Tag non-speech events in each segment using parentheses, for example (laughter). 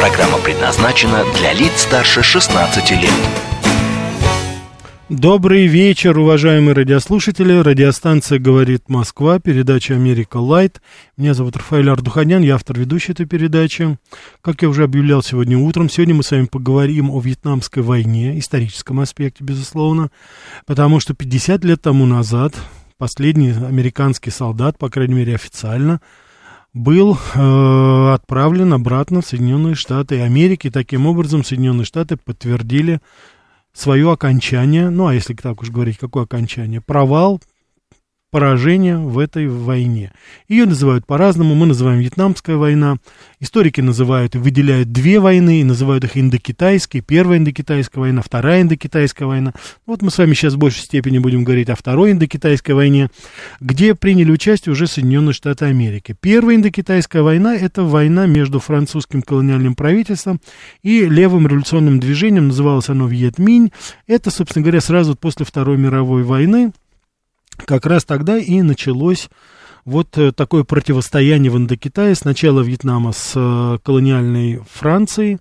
Программа предназначена для лиц старше 16 лет. Добрый вечер, уважаемые радиослушатели. Радиостанция «Говорит Москва», передача «Америка Лайт». Меня зовут Рафаэль Ардуханян, я автор ведущей этой передачи. Как я уже объявлял сегодня утром, сегодня мы с вами поговорим о Вьетнамской войне, историческом аспекте, безусловно, потому что 50 лет тому назад последний американский солдат, по крайней мере официально, был э, отправлен обратно в Соединенные Штаты Америки. Таким образом, Соединенные Штаты подтвердили свое окончание, ну а если так уж говорить, какое окончание, провал поражение в этой войне. Ее называют по-разному, мы называем Вьетнамская война, историки называют выделяют две войны, и называют их индокитайской, первая индокитайская война, вторая индокитайская война. Вот мы с вами сейчас в большей степени будем говорить о второй индокитайской войне, где приняли участие уже Соединенные Штаты Америки. Первая индокитайская война – это война между французским колониальным правительством и левым революционным движением, называлось оно Вьетминь. Это, собственно говоря, сразу после Второй мировой войны, как раз тогда и началось вот э, такое противостояние в Индокитае. Сначала Вьетнама с э, колониальной Францией,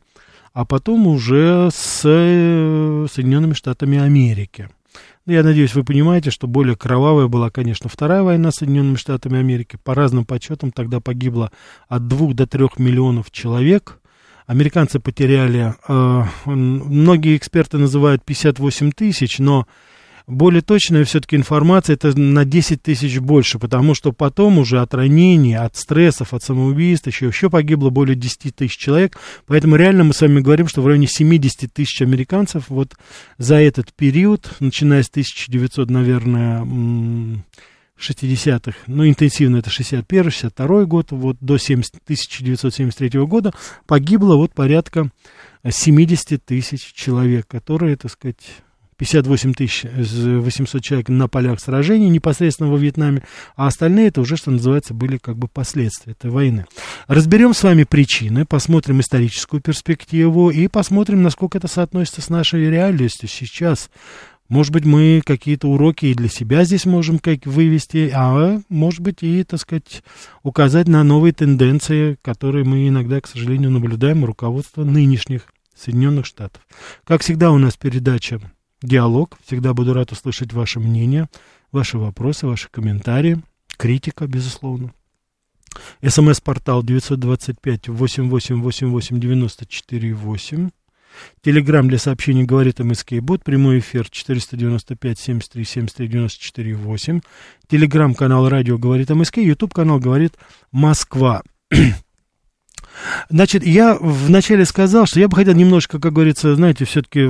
а потом уже с э, Соединенными Штатами Америки. Ну, я надеюсь, вы понимаете, что более кровавая была, конечно, Вторая война с Соединенными Штатами Америки. По разным подсчетам тогда погибло от 2 до 3 миллионов человек. Американцы потеряли, э, многие эксперты называют 58 тысяч, но более точная все-таки информация это на 10 тысяч больше, потому что потом уже от ранений, от стрессов, от самоубийств еще, еще погибло более 10 тысяч человек. Поэтому реально мы с вами говорим, что в районе 70 тысяч американцев вот за этот период, начиная с 1900, наверное, 60-х, ну, интенсивно это 61-62 год, вот до 70, 1973 года погибло вот порядка 70 тысяч человек, которые, так сказать, 58 тысяч 800 человек на полях сражений непосредственно во Вьетнаме, а остальные это уже, что называется, были как бы последствия этой войны. Разберем с вами причины, посмотрим историческую перспективу и посмотрим, насколько это соотносится с нашей реальностью сейчас. Может быть, мы какие-то уроки и для себя здесь можем как вывести, а может быть и, так сказать, указать на новые тенденции, которые мы иногда, к сожалению, наблюдаем у руководства нынешних Соединенных Штатов. Как всегда у нас передача диалог. Всегда буду рад услышать ваше мнение, ваши вопросы, ваши комментарии, критика, безусловно. СМС-портал 925-8888-94-8. Телеграмм для сообщений говорит МСК Бот. Прямой эфир 495-73-73-94-8. Телеграмм-канал радио говорит МСК. Ютуб канал говорит Москва. Значит, я вначале сказал, что я бы хотел немножко, как говорится, знаете, все-таки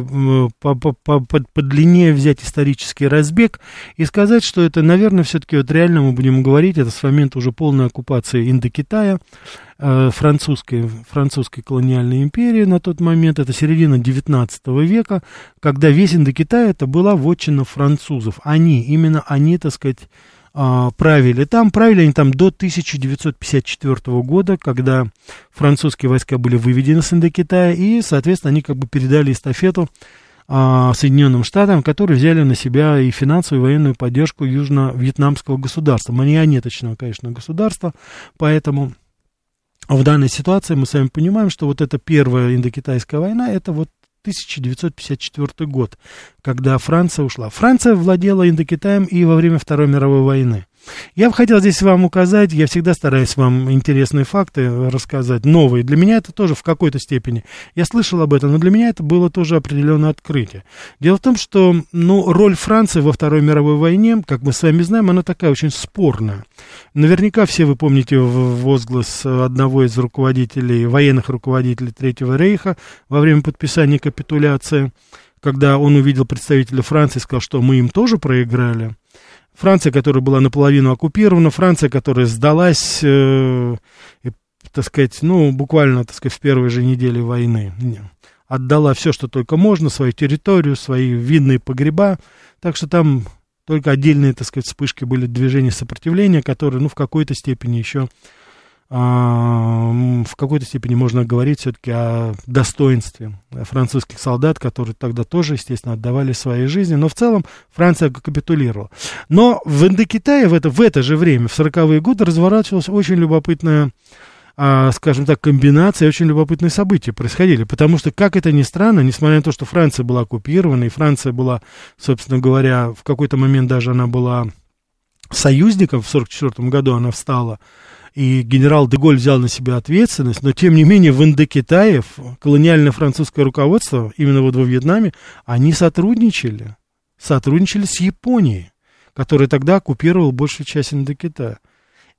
по, по, по, по длине взять исторический разбег и сказать, что это, наверное, все-таки вот реально мы будем говорить, это с момента уже полной оккупации Индокитая, э, французской, французской колониальной империи на тот момент, это середина 19 века, когда весь Индокитай это была вотчина французов. Они, именно они, так сказать, а, правили там. Правили они там до 1954 года, когда французские войска были выведены с Индокитая, и, соответственно, они как бы передали эстафету а, Соединенным Штатам, которые взяли на себя и финансовую, и военную поддержку южно-вьетнамского государства, марионеточного, конечно, государства, поэтому в данной ситуации мы с вами понимаем, что вот эта первая индокитайская война, это вот 1954 год, когда Франция ушла. Франция владела Индокитаем и во время Второй мировой войны. Я бы хотел здесь вам указать, я всегда стараюсь вам интересные факты рассказать, новые. Для меня это тоже в какой-то степени. Я слышал об этом, но для меня это было тоже определенное открытие. Дело в том, что ну, роль Франции во Второй мировой войне, как мы с вами знаем, она такая очень спорная. Наверняка все вы помните возглас одного из руководителей, военных руководителей Третьего Рейха во время подписания капитуляции, когда он увидел представителя Франции и сказал, что мы им тоже проиграли. Франция, которая была наполовину оккупирована, Франция, которая сдалась, э, и, так сказать, ну, буквально, так сказать, в первой же неделе войны. отдала все, что только можно, свою территорию, свои винные погреба. Так что там только отдельные, так сказать, вспышки были движения сопротивления, которые, ну, в какой-то степени еще в какой-то степени можно говорить все-таки о достоинстве французских солдат, которые тогда тоже, естественно, отдавали свои жизни, но в целом Франция капитулировала. Но в Индокитае в это, в это же время, в 40-е годы, разворачивалась очень любопытная а, скажем так, комбинация, очень любопытные события происходили. Потому что, как это ни странно, несмотря на то, что Франция была оккупирована, и Франция была, собственно говоря, в какой-то момент даже она была союзником, в 1944 году она встала и генерал Деголь взял на себя ответственность, но тем не менее в Индокитае колониальное французское руководство, именно вот во Вьетнаме, они сотрудничали, сотрудничали с Японией, которая тогда оккупировала большую часть Индокитая.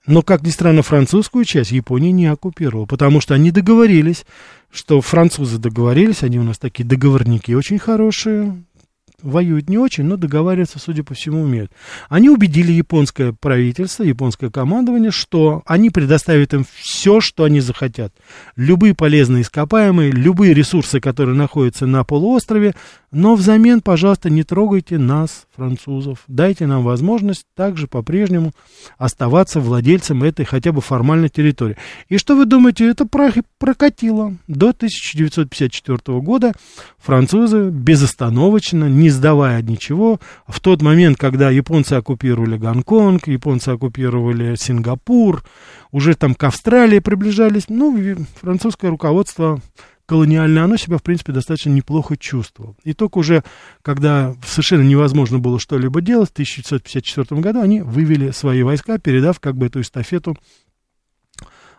Но, как ни странно, французскую часть Япония не оккупировала, потому что они договорились, что французы договорились, они у нас такие договорники очень хорошие, воюют не очень, но договариваться, судя по всему, умеют. Они убедили японское правительство, японское командование, что они предоставят им все, что они захотят. Любые полезные ископаемые, любые ресурсы, которые находятся на полуострове, но взамен, пожалуйста, не трогайте нас, французов. Дайте нам возможность также по-прежнему оставаться владельцем этой хотя бы формальной территории. И что вы думаете, это прокатило. До 1954 года французы безостановочно, не сдавая ничего, в тот момент, когда японцы оккупировали Гонконг, японцы оккупировали Сингапур, уже там к Австралии приближались, ну, французское руководство колониальное, оно себя, в принципе, достаточно неплохо чувствовало. И только уже, когда совершенно невозможно было что-либо делать, в 1954 году они вывели свои войска, передав как бы эту эстафету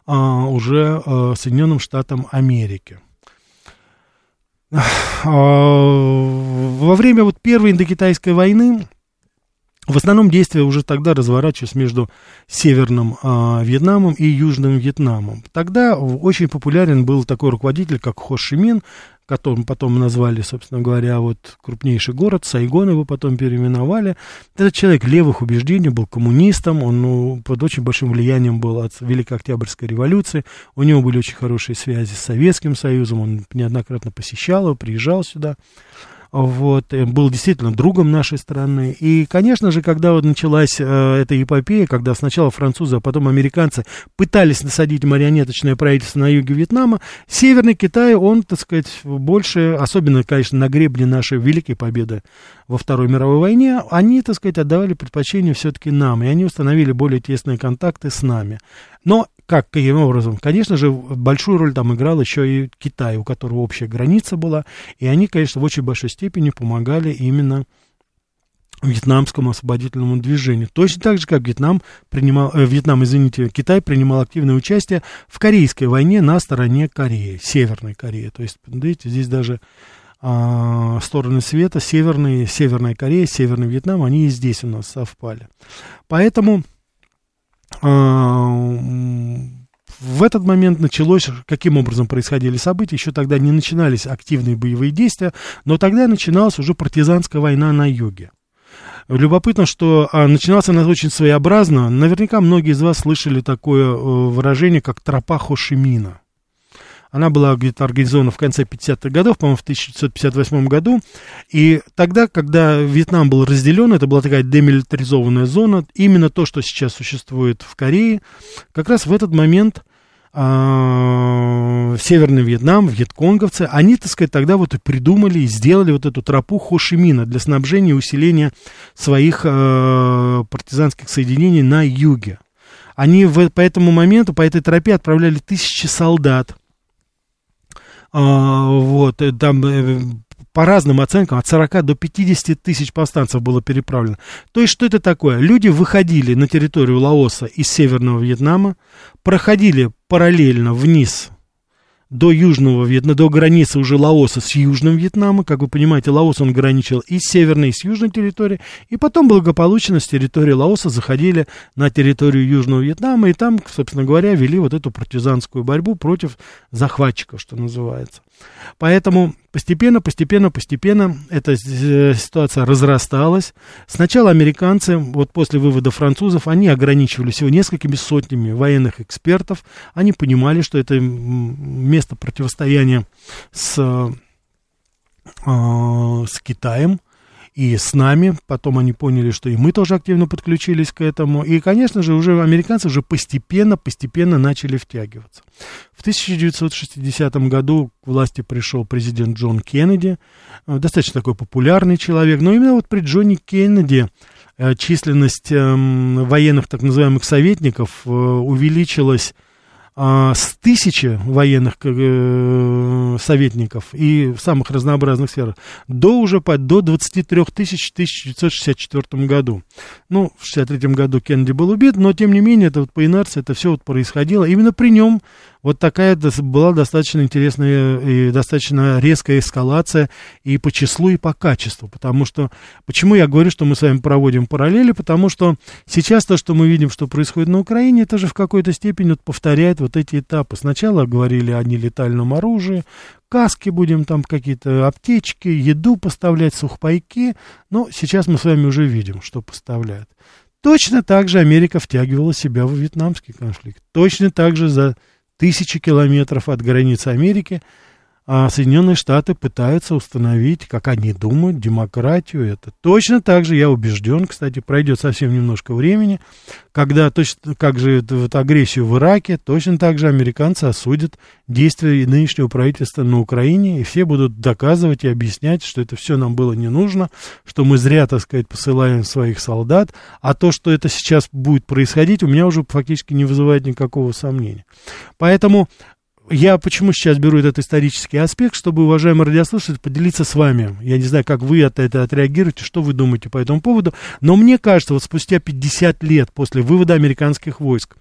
а, уже а, Соединенным Штатам Америки. А, во время вот первой индокитайской войны в основном действия уже тогда разворачивались между Северным э, Вьетнамом и Южным Вьетнамом. Тогда очень популярен был такой руководитель, как Хо Ши Мин, которым потом назвали, собственно говоря, вот крупнейший город, Сайгон его потом переименовали. Этот человек левых убеждений, был коммунистом, он ну, под очень большим влиянием был от Великой Октябрьской революции, у него были очень хорошие связи с Советским Союзом, он неоднократно посещал его, приезжал сюда вот, был действительно другом нашей страны. И, конечно же, когда вот началась э, эта эпопея, когда сначала французы, а потом американцы пытались насадить марионеточное правительство на юге Вьетнама, Северный Китай, он, так сказать, больше, особенно, конечно, на гребне нашей великой победы во Второй мировой войне, они, так сказать, отдавали предпочтение все-таки нам, и они установили более тесные контакты с нами. Но как, каким образом? Конечно же, большую роль там играл еще и Китай, у которого общая граница была, и они, конечно, в очень большой степени помогали именно вьетнамскому освободительному движению. Точно так же, как Вьетнам принимал, э, Вьетнам, извините, Китай принимал активное участие в Корейской войне на стороне Кореи, Северной Кореи. То есть, видите, здесь даже а, стороны света, Северная, Северная Корея, Северный Вьетнам, они и здесь у нас совпали. Поэтому в этот момент началось, каким образом происходили события, еще тогда не начинались активные боевые действия, но тогда начиналась уже партизанская война на юге. Любопытно, что а, начиналась она очень своеобразно. Наверняка многие из вас слышали такое э, выражение, как тропа Хошимина. Она была где-то организована в конце 50-х годов, по-моему, в 1958 году. И тогда, когда Вьетнам был разделен, это была такая демилитаризованная зона, именно то, что сейчас существует в Корее, как раз в этот момент а, Северный Вьетнам, вьетконговцы, они, так сказать, тогда вот и придумали и сделали вот эту тропу Хошимина для снабжения и усиления своих э, партизанских соединений на юге. Они в, по этому моменту, по этой тропе отправляли тысячи солдат, вот, э, там э, по разным оценкам, от 40 до 50 тысяч повстанцев было переправлено. То есть, что это такое? Люди выходили на территорию Лаоса из Северного Вьетнама, проходили параллельно вниз до Южного Вьетнама, до границы уже Лаоса с Южным Вьетнамом. Как вы понимаете, Лаос он граничил и с северной, и с южной территорией. И потом благополучно с территории Лаоса заходили на территорию Южного Вьетнама, и там, собственно говоря, вели вот эту партизанскую борьбу против захватчиков, что называется. Поэтому постепенно, постепенно, постепенно эта э, ситуация разрасталась. Сначала американцы, вот после вывода французов, они ограничивали всего несколькими сотнями военных экспертов. Они понимали, что это место противостояния с с Китаем, и с нами. Потом они поняли, что и мы тоже активно подключились к этому. И, конечно же, уже американцы уже постепенно, постепенно начали втягиваться. В 1960 году к власти пришел президент Джон Кеннеди, э, достаточно такой популярный человек. Но именно вот при Джоне Кеннеди э, численность эм, военных так называемых советников э, увеличилась а, с тысячи военных э, советников и самых разнообразных сферах до уже по, до 23 тысяч в 1964 году. Ну, в 1963 году Кеннеди был убит, но тем не менее, это вот по инерции это все вот происходило. Именно при нем вот такая была достаточно интересная и достаточно резкая эскалация и по числу, и по качеству. Потому что, почему я говорю, что мы с вами проводим параллели? Потому что сейчас то, что мы видим, что происходит на Украине, это же в какой-то степени вот повторяет вот эти этапы. Сначала говорили о нелетальном оружии, каски будем там какие-то аптечки, еду поставлять, сухпайки. Но сейчас мы с вами уже видим, что поставляют. Точно так же Америка втягивала себя в вьетнамский конфликт. Точно так же за тысячи километров от границы Америки, а Соединенные Штаты пытаются установить, как они думают, демократию. Это точно так же, я убежден, кстати, пройдет совсем немножко времени, когда точно как же эту вот агрессию в Ираке, точно так же американцы осудят действия нынешнего правительства на Украине, и все будут доказывать и объяснять, что это все нам было не нужно, что мы зря, так сказать, посылаем своих солдат, а то, что это сейчас будет происходить, у меня уже фактически не вызывает никакого сомнения. Поэтому я почему сейчас беру этот исторический аспект, чтобы, уважаемые радиослушатели, поделиться с вами. Я не знаю, как вы от этого отреагируете, что вы думаете по этому поводу, но мне кажется, вот спустя 50 лет после вывода американских войск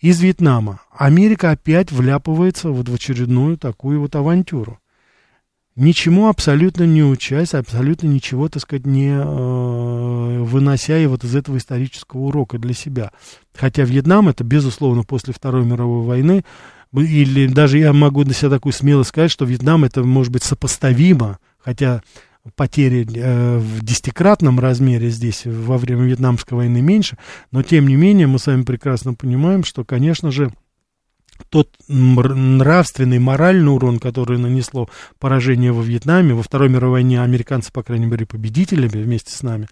из Вьетнама, Америка опять вляпывается вот в очередную такую вот авантюру. Ничему абсолютно не учась, абсолютно ничего, так сказать, не э, вынося и вот из этого исторического урока для себя. Хотя Вьетнам это, безусловно, после Второй мировой войны или даже я могу на себя такую смелость сказать, что Вьетнам это может быть сопоставимо, хотя потери э, в десятикратном размере здесь во время Вьетнамской войны меньше, но тем не менее мы с вами прекрасно понимаем, что, конечно же, тот нравственный, моральный урон, который нанесло поражение во Вьетнаме, во Второй мировой войне американцы, по крайней мере, победителями вместе с нами,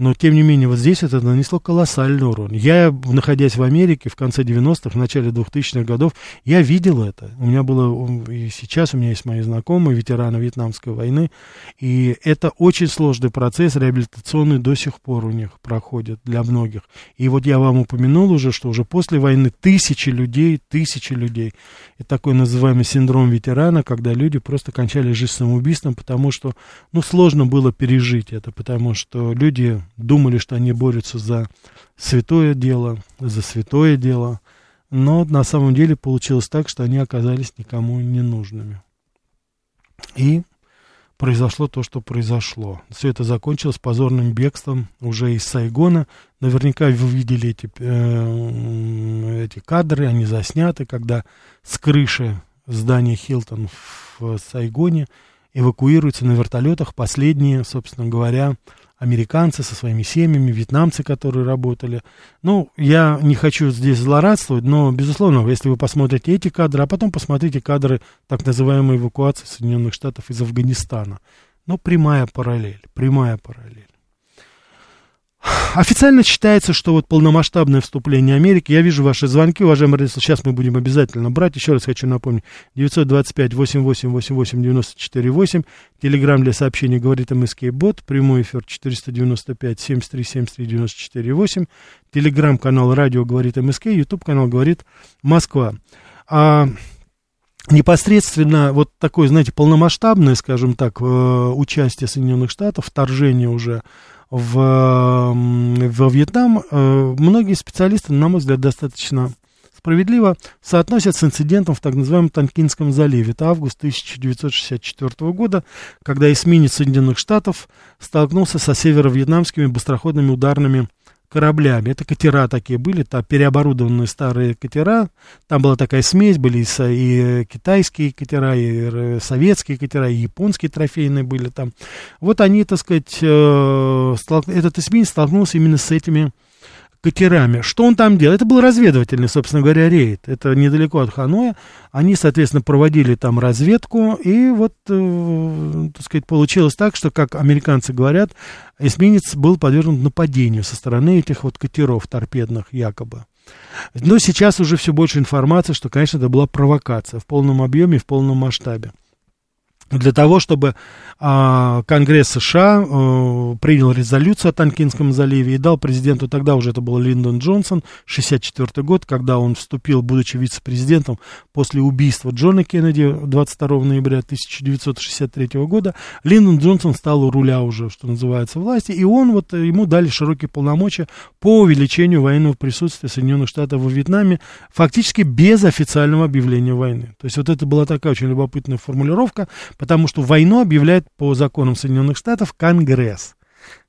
но, тем не менее, вот здесь это нанесло колоссальный урон. Я, находясь в Америке в конце 90-х, в начале 2000-х годов, я видел это. У меня было, и сейчас у меня есть мои знакомые, ветераны Вьетнамской войны, и это очень сложный процесс, реабилитационный до сих пор у них проходит для многих. И вот я вам упомянул уже, что уже после войны тысячи людей, тысячи людей, это такой называемый синдром ветерана, когда люди просто кончали жизнь самоубийством, потому что, ну, сложно было пережить это, потому что люди думали, что они борются за святое дело, за святое дело, но на самом деле получилось так, что они оказались никому не нужными. И произошло то, что произошло. Все это закончилось позорным бегством уже из Сайгона. Наверняка вы видели эти, э, эти кадры, они засняты, когда с крыши здания Хилтон в Сайгоне эвакуируются на вертолетах последние, собственно говоря, американцы со своими семьями, вьетнамцы, которые работали. Ну, я не хочу здесь злорадствовать, но, безусловно, если вы посмотрите эти кадры, а потом посмотрите кадры так называемой эвакуации Соединенных Штатов из Афганистана. Ну, прямая параллель, прямая параллель. Официально считается, что вот полномасштабное вступление Америки, я вижу ваши звонки, уважаемые родители, сейчас мы будем обязательно брать, еще раз хочу напомнить, 925-88-88-94-8, телеграмм для сообщений говорит МСК Бот, прямой эфир 495-73-73-94-8, телеграм-канал радио говорит МСК, ютуб канал говорит Москва. А непосредственно вот такое, знаете, полномасштабное, скажем так, э, участие Соединенных Штатов, вторжение уже в, во Вьетнам, э, многие специалисты, на мой взгляд, достаточно справедливо соотносят с инцидентом в так называемом Танкинском заливе. Это август 1964 года, когда эсминец Соединенных Штатов столкнулся со северо-вьетнамскими быстроходными ударными кораблями. Это катера такие были, там переоборудованные старые катера. Там была такая смесь, были и, и китайские катера, и советские катера, и японские трофейные были там. Вот они, так сказать, э, столк... этот эсминец столкнулся именно с этими катерами. Что он там делал? Это был разведывательный, собственно говоря, рейд. Это недалеко от Ханоя. Они, соответственно, проводили там разведку, и вот, э, так сказать, получилось так, что, как американцы говорят, эсминец был подвергнут нападению со стороны этих вот катеров торпедных якобы. Но сейчас уже все больше информации, что, конечно, это была провокация в полном объеме, в полном масштабе для того, чтобы а, Конгресс США а, принял резолюцию о Танкинском заливе и дал президенту, тогда уже это был Линдон Джонсон, 64 год, когда он вступил, будучи вице-президентом после убийства Джона Кеннеди 22 ноября 1963 года, Линдон Джонсон стал у руля уже, что называется, власти, и он вот, ему дали широкие полномочия по увеличению военного присутствия Соединенных Штатов во Вьетнаме, фактически без официального объявления войны. То есть вот это была такая очень любопытная формулировка, потому что войну объявляет по законам Соединенных Штатов Конгресс.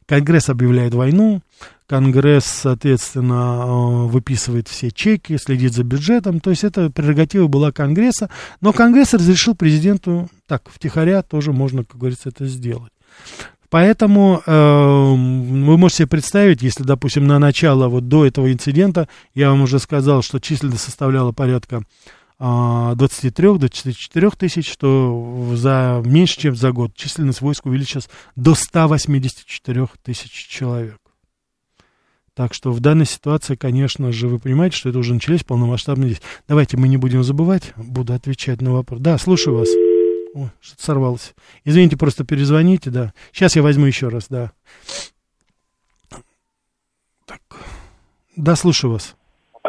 Конгресс объявляет войну, Конгресс, соответственно, э, выписывает все чеки, следит за бюджетом, то есть это прерогатива была Конгресса, но Конгресс разрешил президенту, так, втихаря тоже можно, как говорится, это сделать. Поэтому э, вы можете себе представить, если, допустим, на начало, вот до этого инцидента, я вам уже сказал, что численность составляла порядка 23-24 а, тысяч, что за меньше, чем за год численность войск увеличилась до 184 тысяч человек. Так что в данной ситуации, конечно же, вы понимаете, что это уже начались полномасштабные действия. Давайте мы не будем забывать, буду отвечать на вопрос. Да, слушаю вас. О, что-то сорвалось. Извините, просто перезвоните, да. Сейчас я возьму еще раз, да. Так. Да, слушаю вас.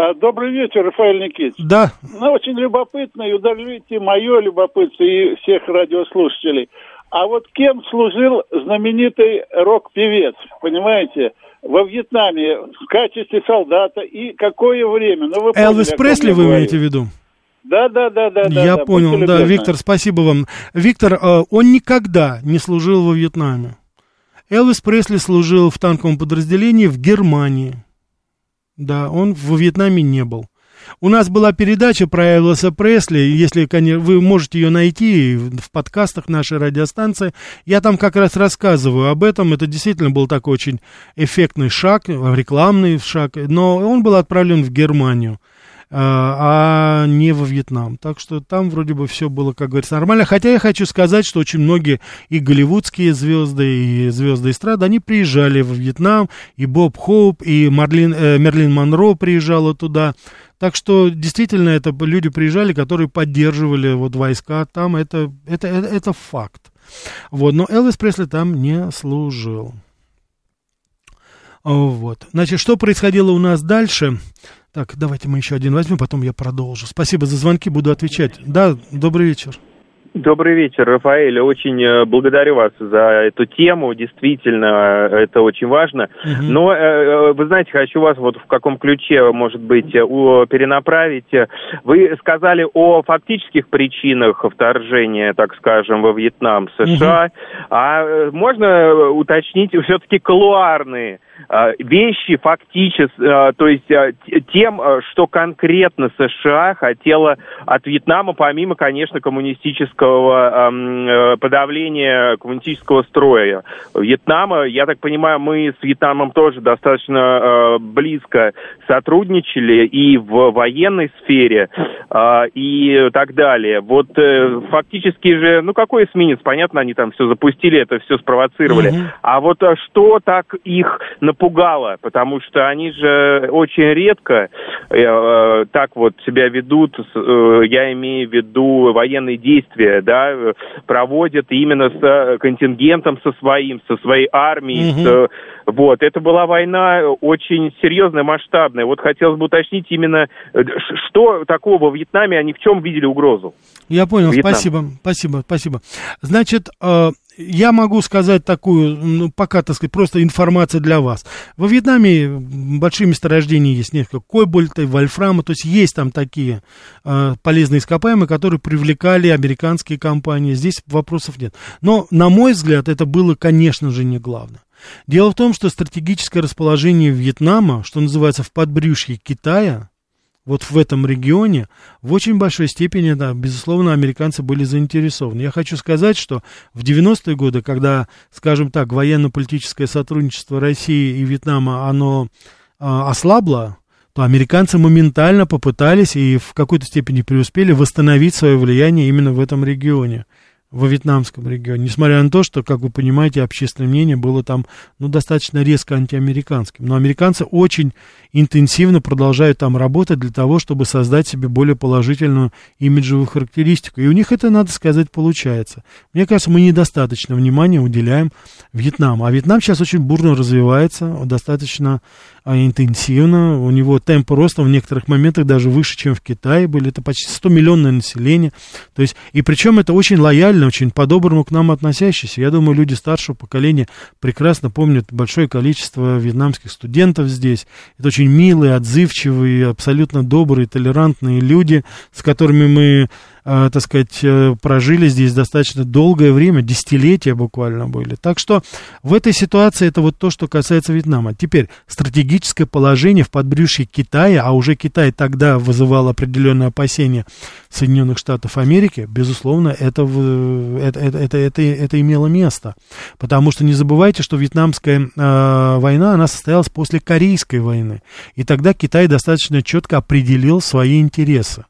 А, добрый вечер, Рафаэль Никитич. Да. Ну, очень любопытно, и удовлетворите мое любопытство и всех радиослушателей. А вот кем служил знаменитый рок-певец, понимаете, во Вьетнаме в качестве солдата и какое время? Ну, вы Элвис Пресли вы имеете в виду? Да, да, да, да. Я да, понял, да, Виктор, спасибо вам. Виктор, э, он никогда не служил во Вьетнаме. Элвис Пресли служил в танковом подразделении в Германии. Да, он во Вьетнаме не был. У нас была передача про Элвиса Пресли, если конечно, вы можете ее найти в подкастах нашей радиостанции. Я там как раз рассказываю об этом. Это действительно был такой очень эффектный шаг, рекламный шаг, но он был отправлен в Германию. А, а не во Вьетнам. Так что там вроде бы все было, как говорится, нормально. Хотя я хочу сказать, что очень многие и голливудские звезды, и звезды эстрады, они приезжали во Вьетнам, и Боб Хоуп, и Марлин, э, Мерлин Монро приезжала туда. Так что действительно это люди приезжали, которые поддерживали вот войска там, это, это, это, это факт. Вот, но Элвис Пресли там не служил. Вот. Значит, что происходило у нас дальше? Так, давайте мы еще один возьмем, потом я продолжу. Спасибо за звонки, буду отвечать. Да, добрый вечер. Добрый вечер, Рафаэль. Очень э, благодарю вас за эту тему. Действительно, э, это очень важно. Угу. Но, э, вы знаете, хочу вас вот в каком ключе, может быть, перенаправить. Вы сказали о фактических причинах вторжения, так скажем, во Вьетнам США. Угу. А можно уточнить все-таки колуарные вещи фактически, то есть тем, что конкретно США хотела от Вьетнама, помимо, конечно, коммунистического политического э, подавления коммунистического строя Вьетнама. Я так понимаю, мы с Вьетнамом тоже достаточно э, близко сотрудничали и в военной сфере, э, и так далее. Вот фактически же, ну какой эсминец, понятно, они там все запустили, это все спровоцировали. Mm-hmm. А вот что так их напугало? Потому что они же очень редко так вот себя ведут, я имею в виду военные действия да, проводят именно с э, контингентом со своим, со своей армией. Угу. С, вот, это была война очень серьезная, масштабная. Вот хотелось бы уточнить именно, э, что такого во Вьетнаме, они в чем видели угрозу? Я понял, Вьетнам. спасибо, спасибо, спасибо. Значит, э, я могу сказать такую, ну, пока, так сказать, просто информация для вас. Во Вьетнаме большие месторождения есть, несколько кобальта, вольфрама, то есть есть там такие э, полезные ископаемые, которые привлекали американские компании. Здесь вопросов нет. Но, на мой взгляд, это было, конечно же, не главное. Дело в том, что стратегическое расположение Вьетнама, что называется в подбрюшье Китая, вот в этом регионе в очень большой степени, да, безусловно, американцы были заинтересованы. Я хочу сказать, что в 90-е годы, когда, скажем так, военно-политическое сотрудничество России и Вьетнама, оно ослабла, то американцы моментально попытались и в какой-то степени преуспели восстановить свое влияние именно в этом регионе во вьетнамском регионе, несмотря на то, что, как вы понимаете, общественное мнение было там, ну, достаточно резко антиамериканским. Но американцы очень интенсивно продолжают там работать для того, чтобы создать себе более положительную имиджевую характеристику. И у них это, надо сказать, получается. Мне кажется, мы недостаточно внимания уделяем Вьетнаму. А Вьетнам сейчас очень бурно развивается, достаточно а, интенсивно. У него темп роста в некоторых моментах даже выше, чем в Китае были. Это почти 100 миллионное население. То есть, и причем это очень лояльно, очень по-доброму к нам относящиеся. Я думаю, люди старшего поколения прекрасно помнят большое количество вьетнамских студентов здесь. Это очень милые, отзывчивые, абсолютно добрые, толерантные люди, с которыми мы так сказать, э, прожили здесь достаточно долгое время, десятилетия буквально были. Так что в этой ситуации это вот то, что касается Вьетнама. Теперь стратегическое положение в подбрюшье Китая, а уже Китай тогда вызывал определенные опасения Соединенных Штатов Америки, безусловно, это, это, это, это, это, это имело место. Потому что не забывайте, что вьетнамская э, война, она состоялась после Корейской войны. И тогда Китай достаточно четко определил свои интересы.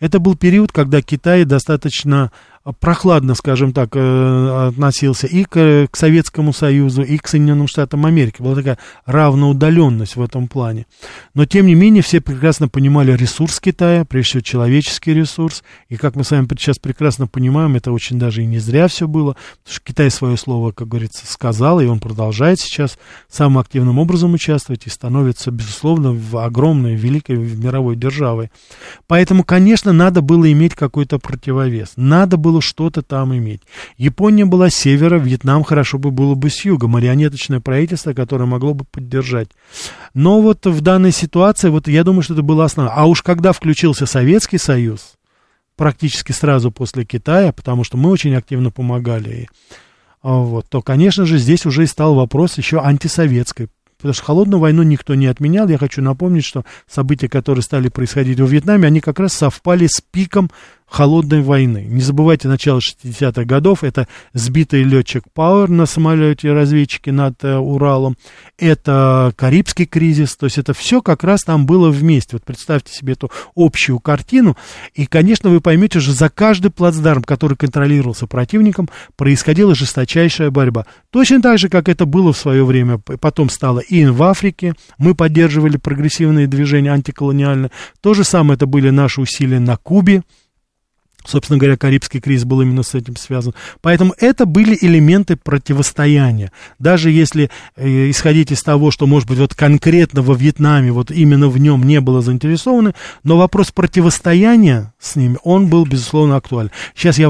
Это был период, когда Китай достаточно прохладно, скажем так, э, относился и к, к Советскому Союзу, и к Соединенным Штатам Америки. Была такая равноудаленность в этом плане. Но, тем не менее, все прекрасно понимали ресурс Китая, прежде всего человеческий ресурс. И, как мы с вами сейчас прекрасно понимаем, это очень даже и не зря все было, потому что Китай свое слово, как говорится, сказал, и он продолжает сейчас самым активным образом участвовать и становится, безусловно, в огромной, великой мировой державой. Поэтому, конечно, надо было иметь какой-то противовес. Надо было было что-то там иметь. Япония была с севера, Вьетнам хорошо бы было бы с юга, марионеточное правительство, которое могло бы поддержать. Но вот в данной ситуации, вот я думаю, что это было основное. А уж когда включился Советский Союз, практически сразу после Китая, потому что мы очень активно помогали, а, вот, то, конечно же, здесь уже и стал вопрос еще антисоветской Потому что холодную войну никто не отменял. Я хочу напомнить, что события, которые стали происходить во Вьетнаме, они как раз совпали с пиком холодной войны. Не забывайте начало 60-х годов, это сбитый летчик Пауэр на самолете разведчики над э, Уралом, это Карибский кризис, то есть это все как раз там было вместе. Вот представьте себе эту общую картину, и, конечно, вы поймете, что за каждый плацдарм, который контролировался противником, происходила жесточайшая борьба. Точно так же, как это было в свое время, потом стало и в Африке, мы поддерживали прогрессивные движения антиколониальные, то же самое это были наши усилия на Кубе, Собственно говоря, Карибский кризис был именно с этим связан. Поэтому это были элементы противостояния. Даже если э, исходить из того, что, может быть, вот конкретно во Вьетнаме, вот именно в нем не было заинтересованы, но вопрос противостояния с ними, он был, безусловно, актуален. Сейчас я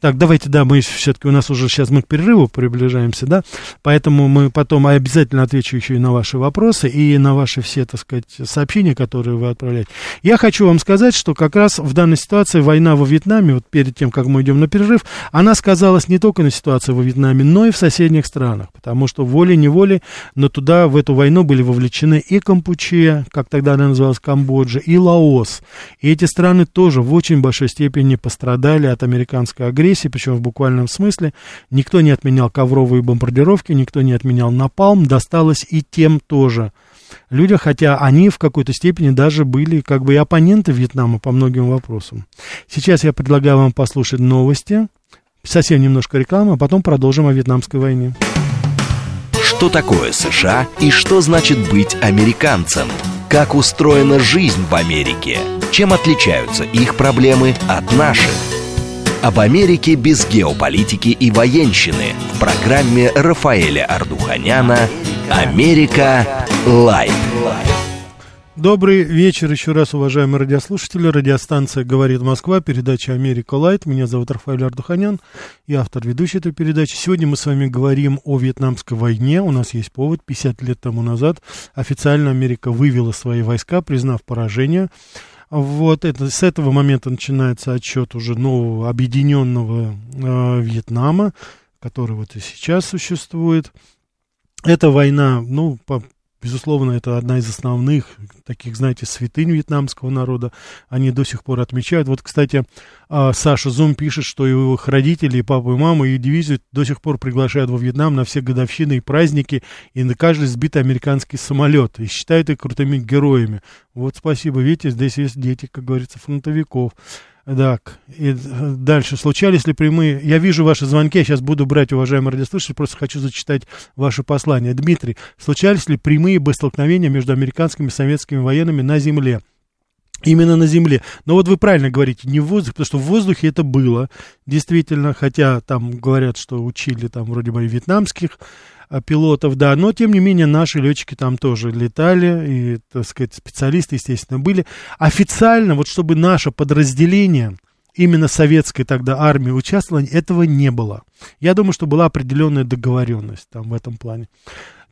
так, давайте, да, мы все-таки у нас уже сейчас мы к перерыву приближаемся, да, поэтому мы потом обязательно отвечу еще и на ваши вопросы, и на ваши все, так сказать, сообщения, которые вы отправляете. Я хочу вам сказать, что как раз в данной ситуации война во Вьетнаме, вот перед тем, как мы идем на перерыв, она сказалась не только на ситуации во Вьетнаме, но и в соседних странах, потому что волей-неволей, но туда, в эту войну были вовлечены и Кампучия, как тогда она называлась Камбоджа, и Лаос. И эти страны тоже в очень большой степени пострадали от американской агрессии, агрессии, причем в буквальном смысле. Никто не отменял ковровые бомбардировки, никто не отменял напалм, досталось и тем тоже. Людям, хотя они в какой-то степени даже были как бы и оппоненты Вьетнама по многим вопросам. Сейчас я предлагаю вам послушать новости, совсем немножко рекламы, а потом продолжим о Вьетнамской войне. Что такое США и что значит быть американцем? Как устроена жизнь в Америке? Чем отличаются их проблемы от наших? Об Америке без геополитики и военщины в программе Рафаэля Ардуханяна «Америка. Light». Добрый вечер еще раз, уважаемые радиослушатели. Радиостанция «Говорит Москва», передача «Америка Light». Меня зовут Рафаэль Ардуханян, я автор ведущей этой передачи. Сегодня мы с вами говорим о Вьетнамской войне. У нас есть повод. 50 лет тому назад официально Америка вывела свои войска, признав поражение. Вот это, с этого момента начинается отчет уже нового объединенного э, Вьетнама, который вот и сейчас существует. Эта война, ну, по, безусловно, это одна из основных таких, знаете, святынь вьетнамского народа. Они до сих пор отмечают. Вот, кстати, а, Саша Зум пишет, что его родители, и папа, и мама, и дивизию до сих пор приглашают во Вьетнам на все годовщины и праздники, и на каждый сбитый американский самолет, и считают их крутыми героями. Вот спасибо, видите, здесь есть дети, как говорится, фронтовиков. Так, и дальше. Случались ли прямые... Я вижу ваши звонки, я сейчас буду брать, уважаемые радиослушатели, просто хочу зачитать ваше послание. Дмитрий, случались ли прямые боестолкновения между американскими и советскими военными на земле? Именно на земле. Но вот вы правильно говорите, не в воздухе, потому что в воздухе это было, действительно, хотя там говорят, что учили там вроде бы и вьетнамских пилотов, да, но тем не менее наши летчики там тоже летали, и, так сказать, специалисты, естественно, были. Официально, вот чтобы наше подразделение, именно советской тогда армии участвовало, этого не было. Я думаю, что была определенная договоренность там в этом плане.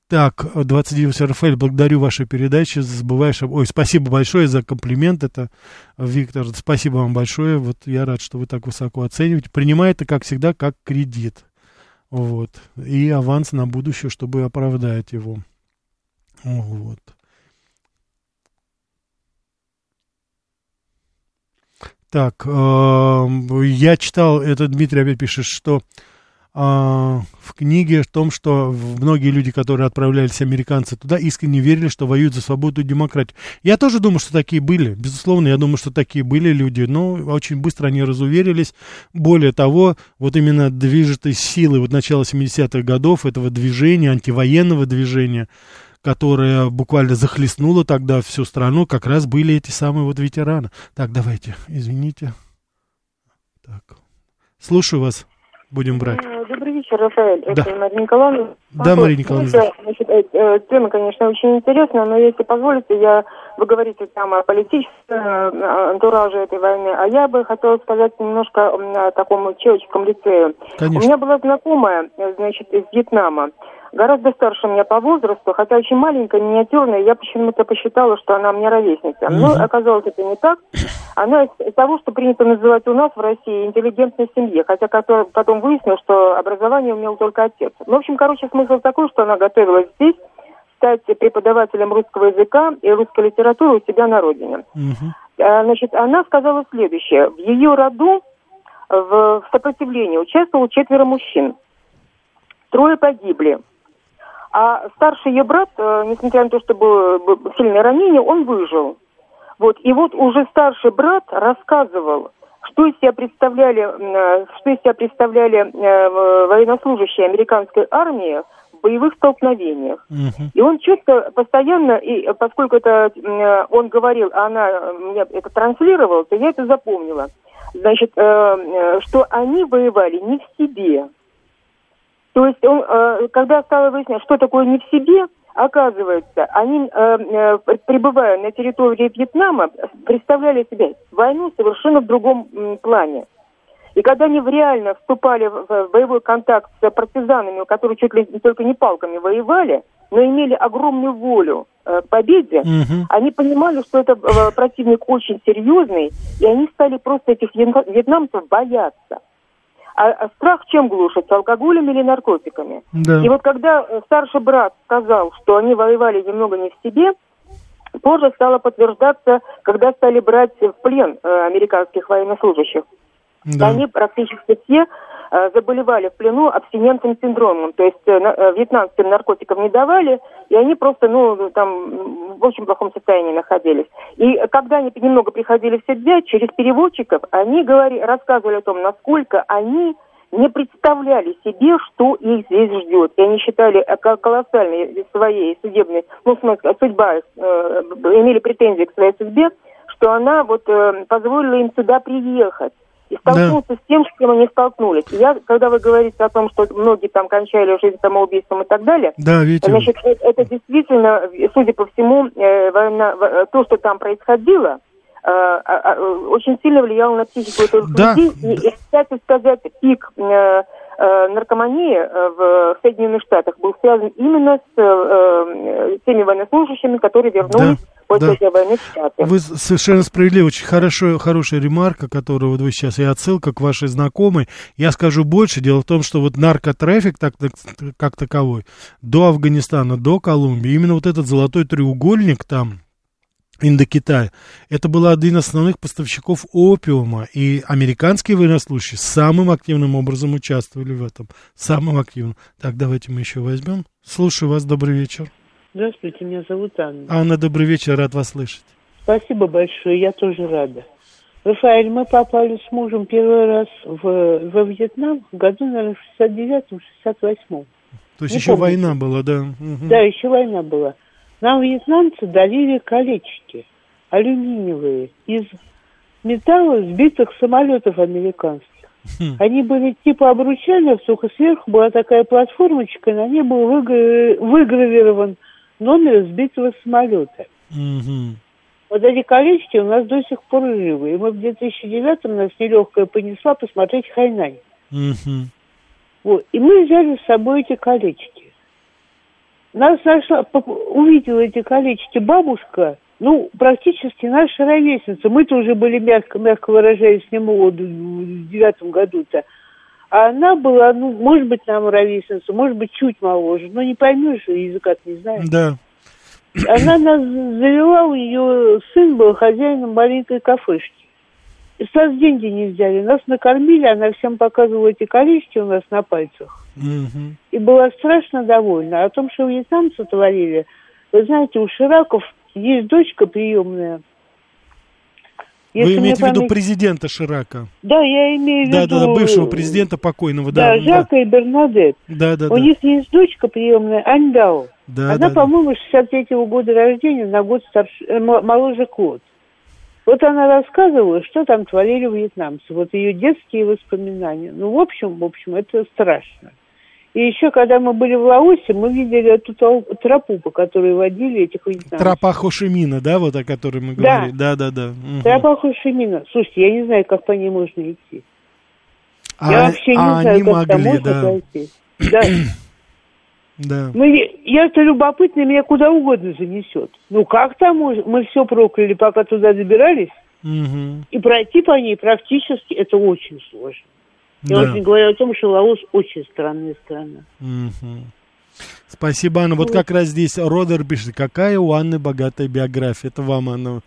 Так, 29 Рафаэль, благодарю вашей передаче, забываешь... Ой, спасибо большое за комплимент, это, Виктор, спасибо вам большое, вот я рад, что вы так высоко оцениваете. Принимаю это, как всегда, как кредит. Вот. И аванс на будущее, чтобы оправдать его. Вот. Так, э, я читал, это Дмитрий опять пишет, что в книге о том, что многие люди, которые отправлялись, американцы туда, искренне верили, что воюют за свободу и демократию. Я тоже думаю, что такие были. Безусловно, я думаю, что такие были люди, но очень быстро они разуверились. Более того, вот именно движетой силой вот начала 70-х годов этого движения, антивоенного движения, которое буквально захлестнуло тогда всю страну, как раз были эти самые вот ветераны. Так, давайте, извините. Так, слушаю вас, будем брать. Добрый вечер, Рафаэль. Да. Это Мария Николаевна. Да, Мария Николаевна. Значит, э, э, тема, конечно, очень интересная, но если позволите, я вы говорите там о политическом э, антураже этой войны, а я бы хотела сказать немножко о таком человеческом лице. Конечно. У меня была знакомая, значит, из Вьетнама гораздо старше меня по возрасту, хотя очень маленькая, миниатюрная, я почему-то посчитала, что она мне ровесница. Но оказалось это не так. Она из того, что принято называть у нас в России интеллигентной семье, хотя потом выяснилось, что образование умел только отец. Ну, в общем, короче, смысл такой, что она готовилась здесь стать преподавателем русского языка и русской литературы у себя на родине. Uh-huh. Значит, она сказала следующее. В ее роду в сопротивлении участвовало четверо мужчин. Трое погибли. А старший ее брат, э, несмотря на то, что было сильное ранение, он выжил. Вот. И вот уже старший брат рассказывал, что из себя представляли, э, что из себя представляли э, военнослужащие американской армии в боевых столкновениях. Uh-huh. И он четко, постоянно, и поскольку это он говорил, а она мне это транслировала, то я это запомнила. Значит, что они воевали не в себе, то есть он, э, когда стало выяснять, что такое не в себе, оказывается, они, э, э, пребывая на территории Вьетнама, представляли себе войну совершенно в другом плане. И когда они реально вступали в боевой контакт с партизанами, которые чуть ли только не палками воевали, но имели огромную волю к победе, угу. они понимали, что это противник очень серьезный, и они стали просто этих вьетнамцев бояться. А, а страх чем глушится? Алкоголем или наркотиками? Да. И вот когда э, старший брат сказал, что они воевали немного не в себе, позже стало подтверждаться, когда стали брать в плен э, американских военнослужащих. Да. Они практически все заболевали в плену абстинентным синдромом. То есть э, э, вьетнамским наркотиков не давали, и они просто, ну, там, в очень плохом состоянии находились. И когда они немного приходили в себя, через переводчиков, они говори, рассказывали о том, насколько они не представляли себе, что их здесь ждет. И они считали колоссальной своей судебной, ну, судьба, э, имели претензии к своей судьбе, что она вот э, позволила им сюда приехать и столкнуться да. с тем, с чем они столкнулись. Я, когда вы говорите о том, что многие там кончали жизнь самоубийством и так далее, да, видите. значит, это, действительно, судя по всему, э, война, э, то, что там происходило, э, э, очень сильно влияло на психику этих да. людей. И, и, кстати сказать, пик наркомании в Соединенных Штатах был связан именно с теми военнослужащими, которые вернулись да после да. этой войны. Вы совершенно справедливы, очень хорошо, хорошая ремарка, которую вот вы сейчас, и отсылка к вашей знакомой. Я скажу больше, дело в том, что вот наркотрафик так, как таковой до Афганистана, до Колумбии, именно вот этот золотой треугольник там, Индокитай. Это был один из основных поставщиков опиума, и американские военнослужащие самым активным образом участвовали в этом. Самым активным. Так, давайте мы еще возьмем. Слушаю вас, добрый вечер. Здравствуйте, меня зовут Анна. Анна, добрый вечер, рад вас слышать. Спасибо большое, я тоже рада. Рафаэль, мы попали с мужем первый раз в, во Вьетнам в году, наверное, в 69-м, 68-м. То есть Не еще помните. война была, да? Угу. Да, еще война была. Нам вьетнамцы дарили колечки алюминиевые из металла сбитых самолетов американских. Хм. Они были типа обручальных, только сверху была такая платформочка, на ней был выгравирован номер сбитого самолета. Угу. Вот эти колечки у нас до сих пор живы. И мы в 2009-м нас нелегкая понесла посмотреть Хайнань. Угу. Вот. И мы взяли с собой эти колечки. Нас нашла, увидела эти колечки бабушка, ну, практически наша ровесница. Мы-то уже были, мягко, мягко выражаясь, не молоды в девятом году-то. А она была, ну, может быть, нам ровесница, может быть, чуть моложе. Но не поймешь, языка не знаешь. Да. Она нас завела, у ее сын был хозяином маленькой кафешки. И сразу деньги не взяли. Нас накормили, она всем показывала эти колечки у нас на пальцах. Угу. И была страшно довольна. О том, что вьетнамцы творили, вы знаете, у Шираков есть дочка приемная. Если Вы имеете в виду президента Ширака? Да, я имею в виду... Да, да, бывшего президента покойного, да. Да, Жака да. и Бернадет. Да, да, У да. них есть дочка приемная, Аньдао. Да, Она, да, по-моему, 63-го года рождения, на год старше, э, моложе Клод. Вот она рассказывала, что там творили вьетнамцы. Вот ее детские воспоминания. Ну, в общем, в общем, это страшно. И еще, когда мы были в Лаосе, мы видели эту тропу, по которой водили этих вьетнамцев. Тропа Хошимина, да, вот о которой мы говорили? Да, да, да. да. Угу. Тропа Хошимина. Слушайте, я не знаю, как по ней можно идти. А, я вообще не а знаю, как могли, там можно да. пройти. Да. (clears throat) Да. Ну, я-то любопытно, меня куда угодно занесет. Ну, как там мы все прокляли, пока туда добирались? Угу. И пройти по ней практически это очень сложно. Я да. очень говорю о том, что Лаос очень странная страна. Угу. Спасибо, Анна. Вот как раз здесь Родер пишет, какая у Анны богатая биография. Это вам, Анна.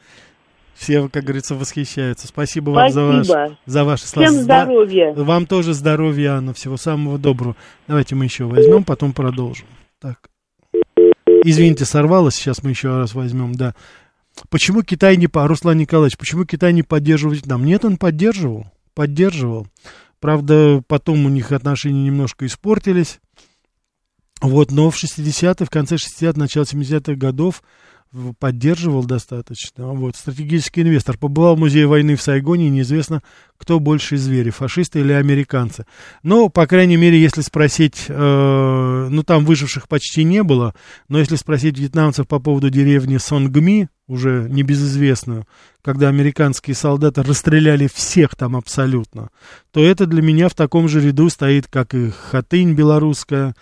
Все, как говорится, восхищаются. Спасибо, вам за, ваш, за ваши слова. Всем здоровья. Вам тоже здоровья, Анна. Всего самого доброго. Давайте мы еще возьмем, потом продолжим. Так. Извините, сорвалось. Сейчас мы еще раз возьмем, да. Почему Китай не... Руслан Николаевич, почему Китай не поддерживает нам? Нет, он поддерживал. Поддерживал. Правда, потом у них отношения немножко испортились. Вот, но в 60-е, в конце 60-х, начало 70-х годов поддерживал достаточно. Вот, стратегический инвестор. Побывал в музее войны в Сайгоне, неизвестно, кто больше звери, фашисты или американцы. Но, по крайней мере, если спросить, э, ну, там выживших почти не было, но если спросить вьетнамцев по поводу деревни Сонгми, уже небезызвестную, когда американские солдаты расстреляли всех там абсолютно, то это для меня в таком же ряду стоит, как и Хатынь белорусская,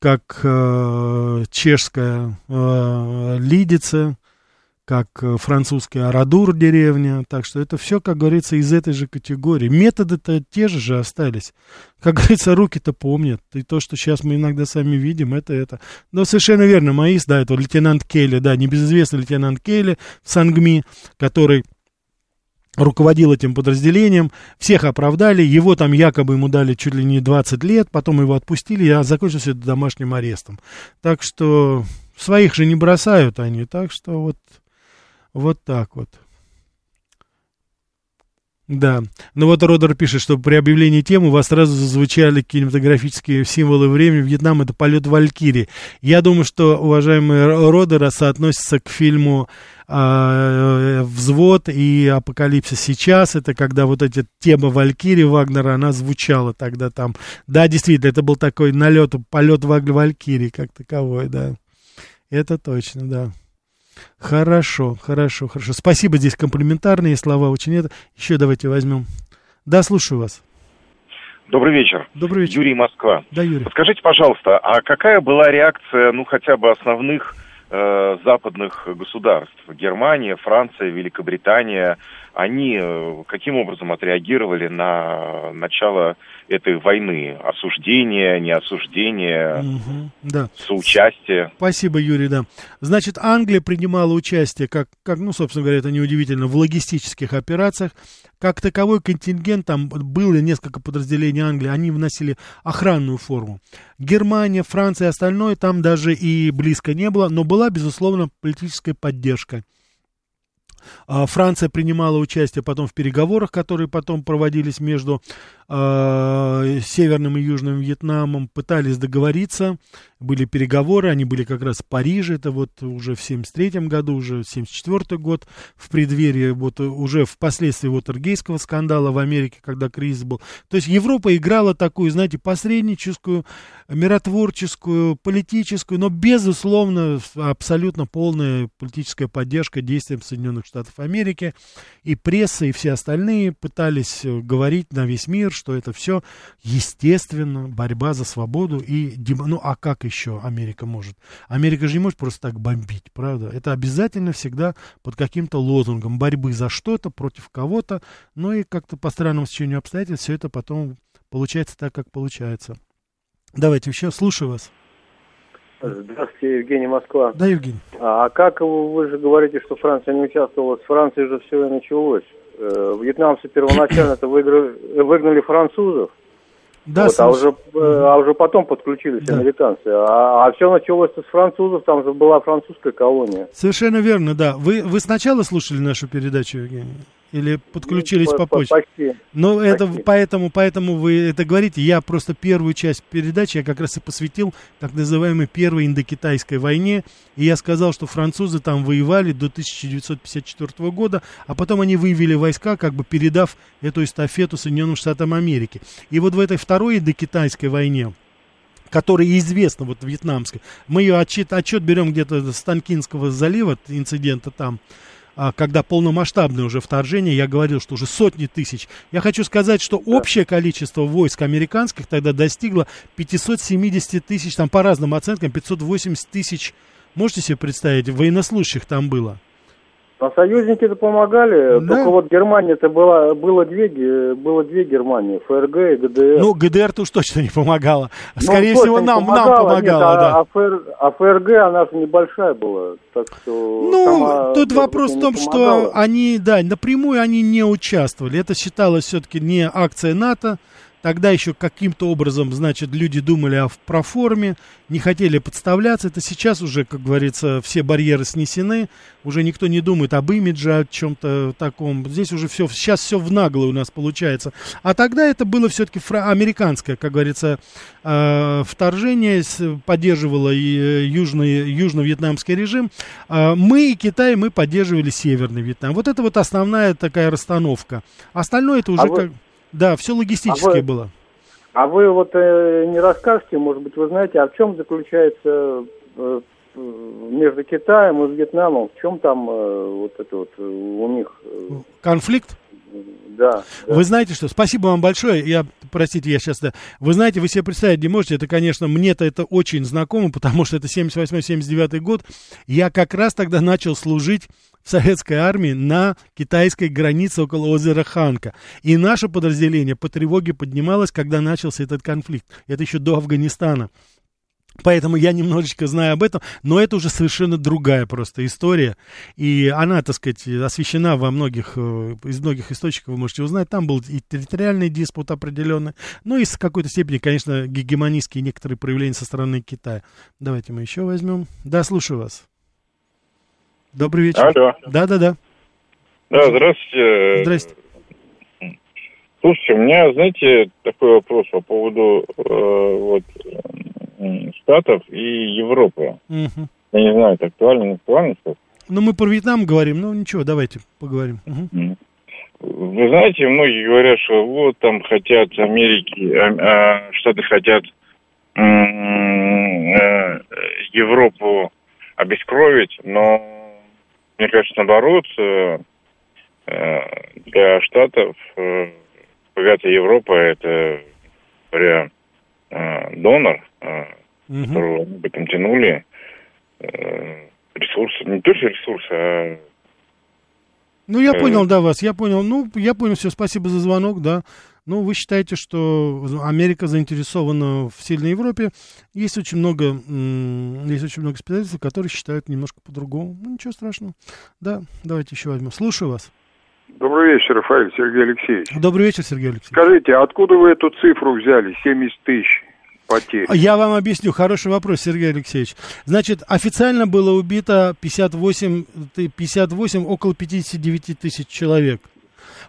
как э, чешская э, Лидица, как э, французская Арадур деревня. Так что это все, как говорится, из этой же категории. Методы-то те же же остались. Как (laughs) говорится, руки-то помнят. И то, что сейчас мы иногда сами видим, это это. Но совершенно верно, Маис, да, это лейтенант Келли, да, небезызвестный лейтенант Келли в Сангми, который руководил этим подразделением, всех оправдали, его там якобы ему дали чуть ли не 20 лет, потом его отпустили, а закончилось это домашним арестом. Так что своих же не бросают они, так что вот, вот так вот. Да. Ну вот Родер пишет, что при объявлении темы у вас сразу зазвучали кинематографические символы времени. Вьетнам это полет Валькирии. Я думаю, что уважаемый Родер соотносится к фильму э, «Взвод» и «Апокалипсис сейчас». Это когда вот эта тема Валькирии Вагнера, она звучала тогда там. Да, действительно, это был такой налет, полет Валькирии как таковой, да. Это точно, да. Хорошо, хорошо, хорошо. Спасибо, здесь комплиментарные слова очень это. Еще давайте возьмем. Да, слушаю вас. Добрый вечер. Добрый вечер. Юрий Москва. Да, Юрий. Скажите, пожалуйста, а какая была реакция, ну, хотя бы основных э, западных государств. Германия, Франция, Великобритания, они э, каким образом отреагировали на начало этой войны? Осуждение, неосуждение, Мгм, да. соучастие? Спасибо, Юрий, да. Значит, Англия принимала участие, как, как, ну, собственно говоря, это неудивительно, в логистических операциях. Как таковой контингент, там было несколько подразделений Англии, они вносили охранную форму. Германия, Франция и остальное там даже и близко не было, но была, безусловно, политическая поддержка. А, Франция принимала участие потом в переговорах, которые потом проводились между э, Северным и Южным Вьетнамом, пытались договориться, были переговоры, они были как раз в Париже, это вот уже в 73 году, уже 74 год, в преддверии, вот уже впоследствии Уотергейского скандала в Америке, когда кризис был. То есть Европа играла такую, знаете, посредническую, миротворческую, политическую, но, безусловно, абсолютно полная политическая поддержка действиям Соединенных Штатов Америки, и пресса, и все остальные пытались говорить на весь мир, что это все, естественно, борьба за свободу и... Ну, а как еще Америка может? Америка же не может просто так бомбить, правда? Это обязательно всегда под каким-то лозунгом борьбы за что-то, против кого-то, ну и как-то по странному стечению обстоятельств все это потом получается так, как получается. Давайте еще, слушаю вас. Здравствуйте, Евгений Москва. Да, Евгений? А как вы, же говорите, что Франция не участвовала? С Франции же все и началось. Э, Вьетнамцы первоначально это выиграли, выгнали французов, Да, вот, а, уже, э, а уже потом подключились Да. американцы. А, все началось с французов, там же была французская колония. Совершенно верно, да. Вы, вы сначала слушали нашу передачу, Евгений? Или подключились Ну, по- по- попозже? Почти. Ну, это Почти. поэтому, поэтому вы это говорите. Я просто первую часть передачи я как раз и посвятил так называемой первой индокитайской войне. И я сказал, что французы там воевали до 1954 года, а потом они вывели войска, как бы передав эту эстафету Соединенным Штатам Америки. И вот в этой второй индокитайской войне, которая известна, вот вьетнамской, мы ее отчет, отчет берем где-то с Танкинского залива, инцидента там, когда полномасштабное уже вторжение, я говорил, что уже сотни тысяч. Я хочу сказать, что общее количество войск американских тогда достигло 570 тысяч, там по разным оценкам, 580 тысяч, можете себе представить, военнослужащих там было. А союзники-то помогали, Да. только вот Германия-то была, было, две, было две Германии, ФРГ и ГДР. Ну, ГДР-то уж точно не помогала. Ну, Скорее точно всего, нам, нам помогала, помогала, нет, да. а, а, ФР а ФРГ, она же небольшая была, так что... Ну, сама тут вопрос в том, что помогала. они, да, напрямую они не участвовали. Это считалось все-таки не акция НАТО. Тогда еще каким-то образом, значит, люди думали о проформе, не хотели подставляться. Это сейчас уже, как говорится, все барьеры снесены. Уже никто не думает об имидже, о чем-то таком. Здесь уже все, сейчас все в наглую у нас получается. А тогда это было все-таки американское, как говорится, э, вторжение, поддерживало э, южный, южно-вьетнамский режим. А Мы и Китай, мы поддерживали Северный Вьетнам. Вот это вот основная такая расстановка. Остальное это уже А вы- как... Да, все логистически А вы- было. А вы вот э, не расскажете, может быть, вы знаете, а в чем заключается э, э, между Китаем и Вьетнамом, в чем там э, вот это вот э, у них, э, Конфликт? Да. Вы знаете что? Спасибо вам большое. Я, простите, я сейчас... Да. Вы знаете, вы себе представить не можете, это, конечно, мне-то это очень знакомо, (laughs) потому что это 78-79 год. Я как раз тогда начал служить в советской армии на китайской границе около озера Ханка. И наше подразделение по тревоге поднималось, когда начался этот конфликт. Это еще до Афганистана. Поэтому я немножечко знаю об этом, но это уже совершенно другая просто история. И она, так сказать, освещена во многих, э, из многих источников, вы можете узнать. Там был и территориальный диспут определенный, ну и с какой-то степени, конечно, гегемонистские некоторые проявления со стороны Китая. Давайте мы еще возьмем. Да, слушаю вас. Добрый вечер. Алло. Да-да-да. Да, здравствуйте. Здрасте. Слушайте, у меня, знаете, такой вопрос по поводу э, вот Штатов и Европы. Мгм. Я не знаю, это актуально, не актуально сейчас. Ну, мы про Вьетнам говорим, ну ничего, давайте поговорим. М. Вы знаете, многие говорят, что вот там хотят Америки, а, а, Штаты хотят э, Европу обескровить, но мне кажется, наоборот, э, э, для Штатов богатая Европа это говоря, э, донор, э, Мгм. которого они бы там тянули. Э, ресурсы, не то, что ресурсы, а... Ну, я Э. понял, да, вас, я понял. Ну, я понял, все, спасибо за звонок, да. Ну, вы считаете, что Америка заинтересована в сильной Европе. Есть очень много, есть очень много специалистов, которые считают немножко по-другому. Ну, ничего страшного. Да, давайте еще возьмем. Слушаю вас. Добрый вечер, Рафаэль Сергей Алексеевич. Добрый вечер, Сергей Алексеевич. Скажите, откуда вы эту цифру взяли, 70 тысяч потерь? Я вам объясню. Хороший вопрос, Сергей Алексеевич. Значит, официально было убито 58, ты- 58 около 59 тысяч человек.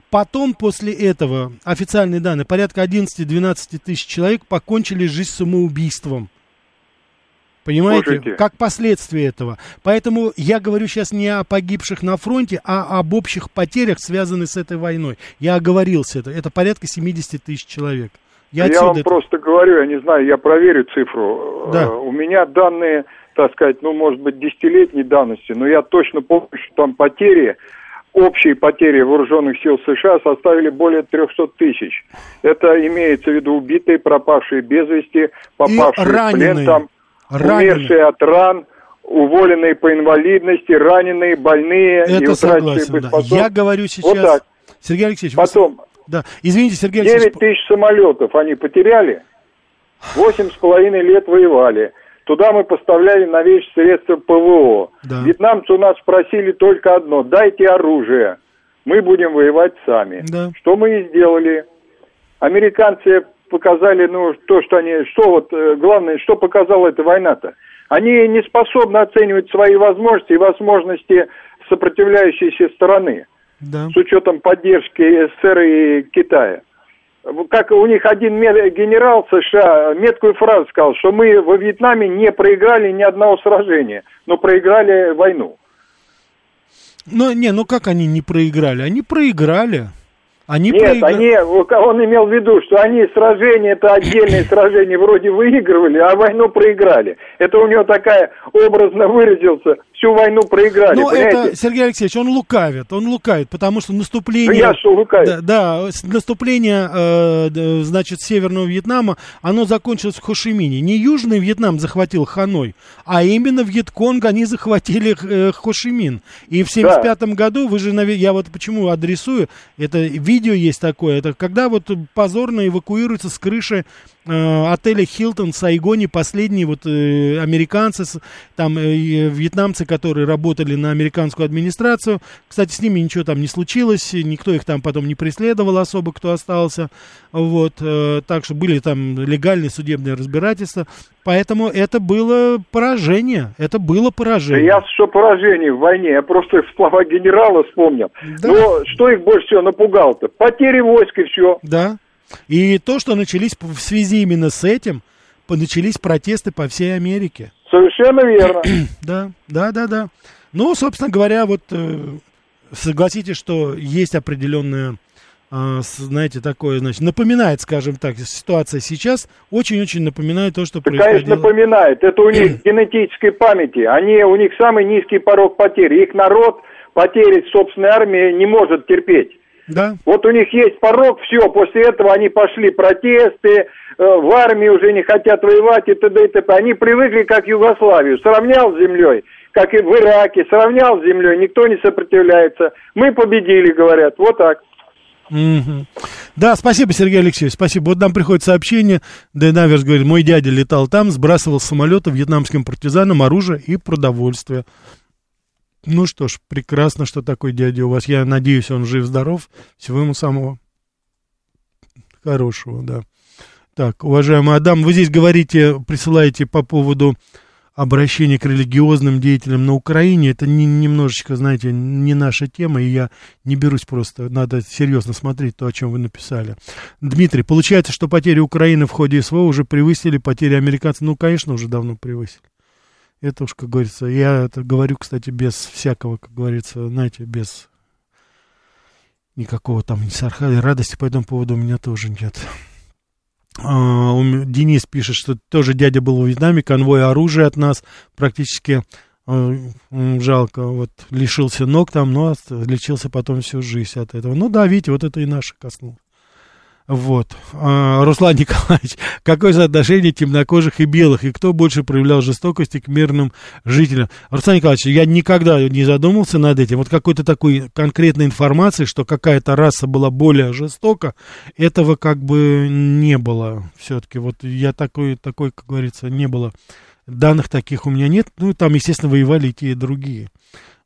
Потом, после этого, официальные данные, порядка 11-12 тысяч человек покончили жизнь самоубийством. Понимаете? Слушайте. Как последствие этого. Поэтому я говорю сейчас не о погибших на фронте, а об общих потерях, связанных с этой войной. Я оговорился это. Это порядка 70 тысяч человек. Я, Я, вам это- просто говорю, я не знаю, я проверю цифру. Да. Э, У меня данные, так сказать, ну, может быть, десятилетней давности, но я точно помню, что там потери, общие потери вооруженных сил США составили более 300 тысяч. Это имеется в виду убитые, пропавшие без вести, попавшие в раненые. плен, там, Раненые. умершие от ран, уволенные по инвалидности, раненые, больные и Это утратившие согласен, да. Я говорю сейчас... Вот так. Сергей Алексеевич, вы Потом, Да, извините, Сергей 9 Алексеевич... тысяч самолетов они потеряли, восемь с половиной лет воевали. Туда мы поставляли новейшие средства ПВО. Да. Вьетнамцы у нас просили только одно – дайте оружие, мы будем воевать сами. Да. Что мы и сделали. Американцы показали, ну, то, что они, что вот, э, главное, что показала эта война-то. Они не способны оценивать свои возможности и возможности сопротивляющейся стороны Да. с учетом поддержки СССР и Китая. Как у них один генерал США меткую фразу сказал, что мы во Вьетнаме не проиграли ни одного сражения, но проиграли войну. Ну, не, ну как они не проиграли? Они проиграли. Они Нет, проиграли. они, он имел в виду, что они сражения, это отдельные сражения вроде выигрывали, а войну проиграли. Это у него такая, образно выразился, всю войну проиграли, Ну, понимаете? это, Сергей Алексеевич, он лукавит, он лукавит, потому что наступление... Я что, лукавит? Да, да, наступление, э, значит, Северного Вьетнама, оно закончилось в Хошимине. Не Южный Вьетнам захватил Ханой, а именно Вьетконг они захватили э, Хошимин. И в 75 году, вы же, я вот почему адресую, это видео есть такое, это когда вот позорно эвакуируются с крыши э, отеля Хилтон в Сайгоне последние вот э, американцы, там э, вьетнамцы, которые работали на американскую администрацию. Кстати, с ними ничего там не случилось, никто их там потом не преследовал особо, кто остался. Вот, э, так что были там легальные судебные разбирательства. Поэтому это было поражение, это было Да поражение. я что поражение в войне, я просто (laughs) слова генерала вспомнил. Да. Но что их больше всего напугало-то? Потери войск и все. Да. И то, что начались в связи именно с этим, начались протесты по всей Америке. Совершенно верно. (clears throat) Да, да, да, да. Ну, собственно говоря, вот э, согласитесь, что есть определенная, а, знаете, такое, значит, напоминает, скажем так, ситуация сейчас, очень-очень напоминает то, что Да, конечно, происходило. напоминает. Это у них (clears throat) генетической памяти. Они, у них самый низкий порог потери. Их народ потери собственной армии не может терпеть. Да, Вот у них есть порог, все, после этого они пошли протесты, э, в армии уже не хотят воевать и т.д. и т.п. Они привыкли как Югославию, сравнял с землей, как и в Ираке, сравнял с землей, никто не сопротивляется. Мы победили, говорят, вот так. Мгм. Да, спасибо, Сергей Алексеевич, спасибо. Вот нам приходит сообщение, Дэн Аверс говорит, мой дядя летал там, сбрасывал с самолета вьетнамским партизанам оружие и продовольствие. Ну что ж, прекрасно, что такой дядя у вас. Я надеюсь, он жив-здоров. Всего ему самого хорошего, да. Так, уважаемый Адам, вы здесь говорите, присылаете по поводу обращения к религиозным деятелям на Украине. Это не, немножечко, знаете, не наша тема, и я не берусь просто, надо серьезно смотреть то, о чем вы написали. Дмитрий, получается, что потери Украины в ходе СВО уже превысили потери американцев? Ну, конечно, уже давно превысили. Это уж, как говорится, я это говорю, кстати, без всякого, как говорится, знаете, без никакого там сарказма, радости по этому поводу у меня тоже нет. А, Денис пишет, что тоже дядя был в Вьетнаме, конвой оружия от нас практически м, жалко, вот лишился ног там, но лечился потом всю жизнь от этого. Ну да, видите, вот это и наше коснулось. Вот. А, Руслан (laughs) Николаевич, какое соотношение темнокожих и белых, и кто больше проявлял жестокости к мирным жителям? Руслан Николаевич, я никогда не задумывался над этим. Вот какой-то такой конкретной информации, что какая-то раса была более жестока, этого как бы не было все-таки. Вот я такой, такой, как говорится, не было. Данных таких у меня нет. Ну, там, естественно, воевали и те, и другие.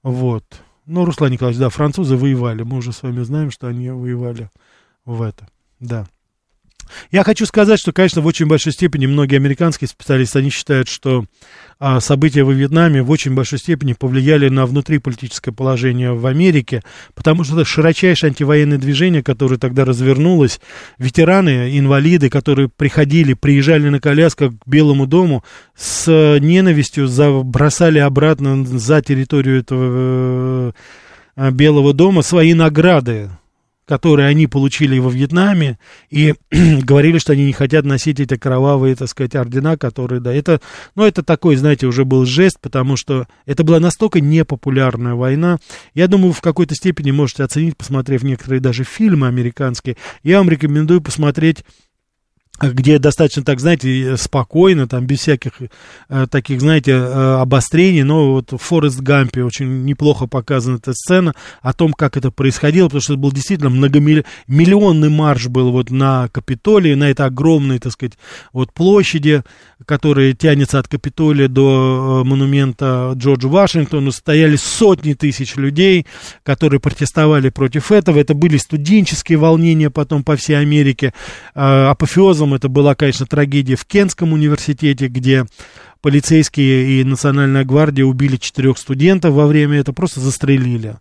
Вот. Ну, Руслан Николаевич, да, французы воевали. Мы уже с вами знаем, что они воевали в это. Да. Я хочу сказать, что, конечно, в очень большой степени многие американские специалисты, они считают, что а, события во Вьетнаме в очень большой степени повлияли на внутриполитическое положение в Америке, потому что это широчайшее антивоенное движение, которое тогда развернулось, ветераны, инвалиды, которые приходили, приезжали на колясках к Белому дому, с ненавистью забросали обратно за территорию этого э, Белого дома свои награды которые они получили во Вьетнаме, и (clears throat) говорили, что они не хотят носить эти кровавые, так сказать, ордена, которые, да, это, ну, это такой, знаете, уже был жест, потому что это была настолько непопулярная война. Я думаю, в какой-то степени можете оценить, посмотрев некоторые даже фильмы американские. Я вам рекомендую посмотреть где достаточно так, знаете, спокойно, там, без всяких э, таких, знаете, э, обострений, но вот в Форест Гампе очень неплохо показана эта сцена о том, как это происходило, потому что это был действительно многомиллионный марш был вот на Капитолии, на этой огромной, так сказать, вот площади, которая тянется от Капитолия до э, монумента Джорджу Вашингтону, стояли сотни тысяч людей, которые протестовали против этого, это были студенческие волнения потом по всей Америке, э, апофеозом образом это была, конечно, трагедия в Кентском университете, где полицейские и Национальная гвардия убили четырех студентов во время этого, просто застрелили.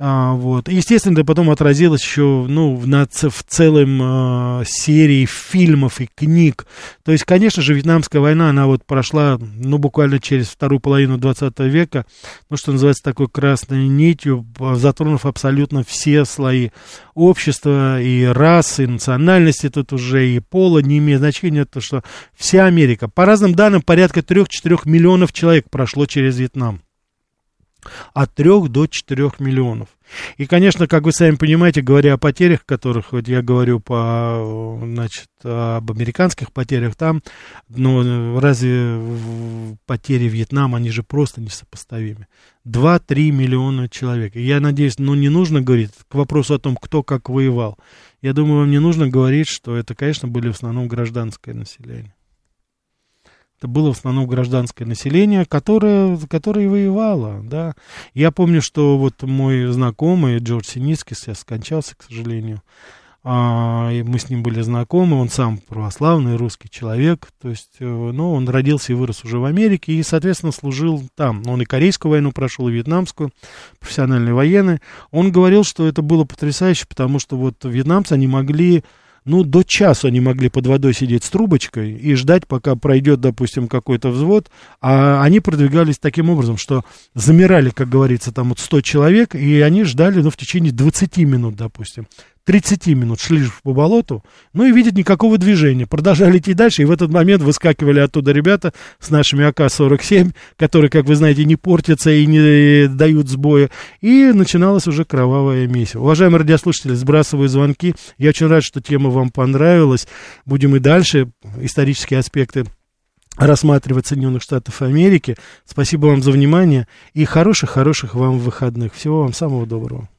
А, вот. Естественно, это потом отразилось еще ну, на, в целом а, серии фильмов и книг. То есть, конечно же, Вьетнамская война, она вот прошла, ну, буквально через вторую половину 20 века, ну, что называется, такой красной нитью, затронув абсолютно все слои общества, и расы, и национальности тут уже, и пола, не имеет значения, то, что вся Америка, по разным данным, порядка 3-4 миллионов человек прошло через Вьетнам от 3 до 4 миллионов. И, конечно, как вы сами понимаете, говоря о потерях, которых вот я говорю по, значит, об американских потерях, там, ну, разве потери Вьетнама, они же просто несопоставимы. 2-3 миллиона человек. И я надеюсь, ну, не нужно говорить к вопросу о том, кто как воевал. Я думаю, вам не нужно говорить, что это, конечно, были в основном гражданское население. Это было в основном гражданское население, которое, которое воевало, да. Я помню, что вот мой знакомый Джордж Синицкий сейчас скончался, к сожалению. А, и мы с ним были знакомы, он сам православный русский человек, то есть, ну, он родился и вырос уже в Америке, и, соответственно, служил там. Он и Корейскую войну прошел, и Вьетнамскую, профессиональный военный. Он говорил, что это было потрясающе, потому что вот вьетнамцы, они могли ну, до часу они могли под водой сидеть с трубочкой и ждать, пока пройдет, допустим, какой-то взвод, а они продвигались таким образом, что замирали, как говорится, там вот 100 человек, и они ждали, ну, в течение 20 минут, допустим. 30 минут шли по болоту, ну и видят никакого движения. Продолжали идти дальше, и в этот момент выскакивали оттуда ребята с нашими АК-47, которые, как вы знаете, не портятся и не дают сбоя. И начиналось уже кровавое месиво. Уважаемые радиослушатели, сбрасываю звонки. Я очень рад, что тема вам понравилась. Будем и дальше исторические аспекты рассматривать Соединенных Штатов Америки. Спасибо вам за внимание и хороших-хороших вам выходных. Всего вам самого доброго.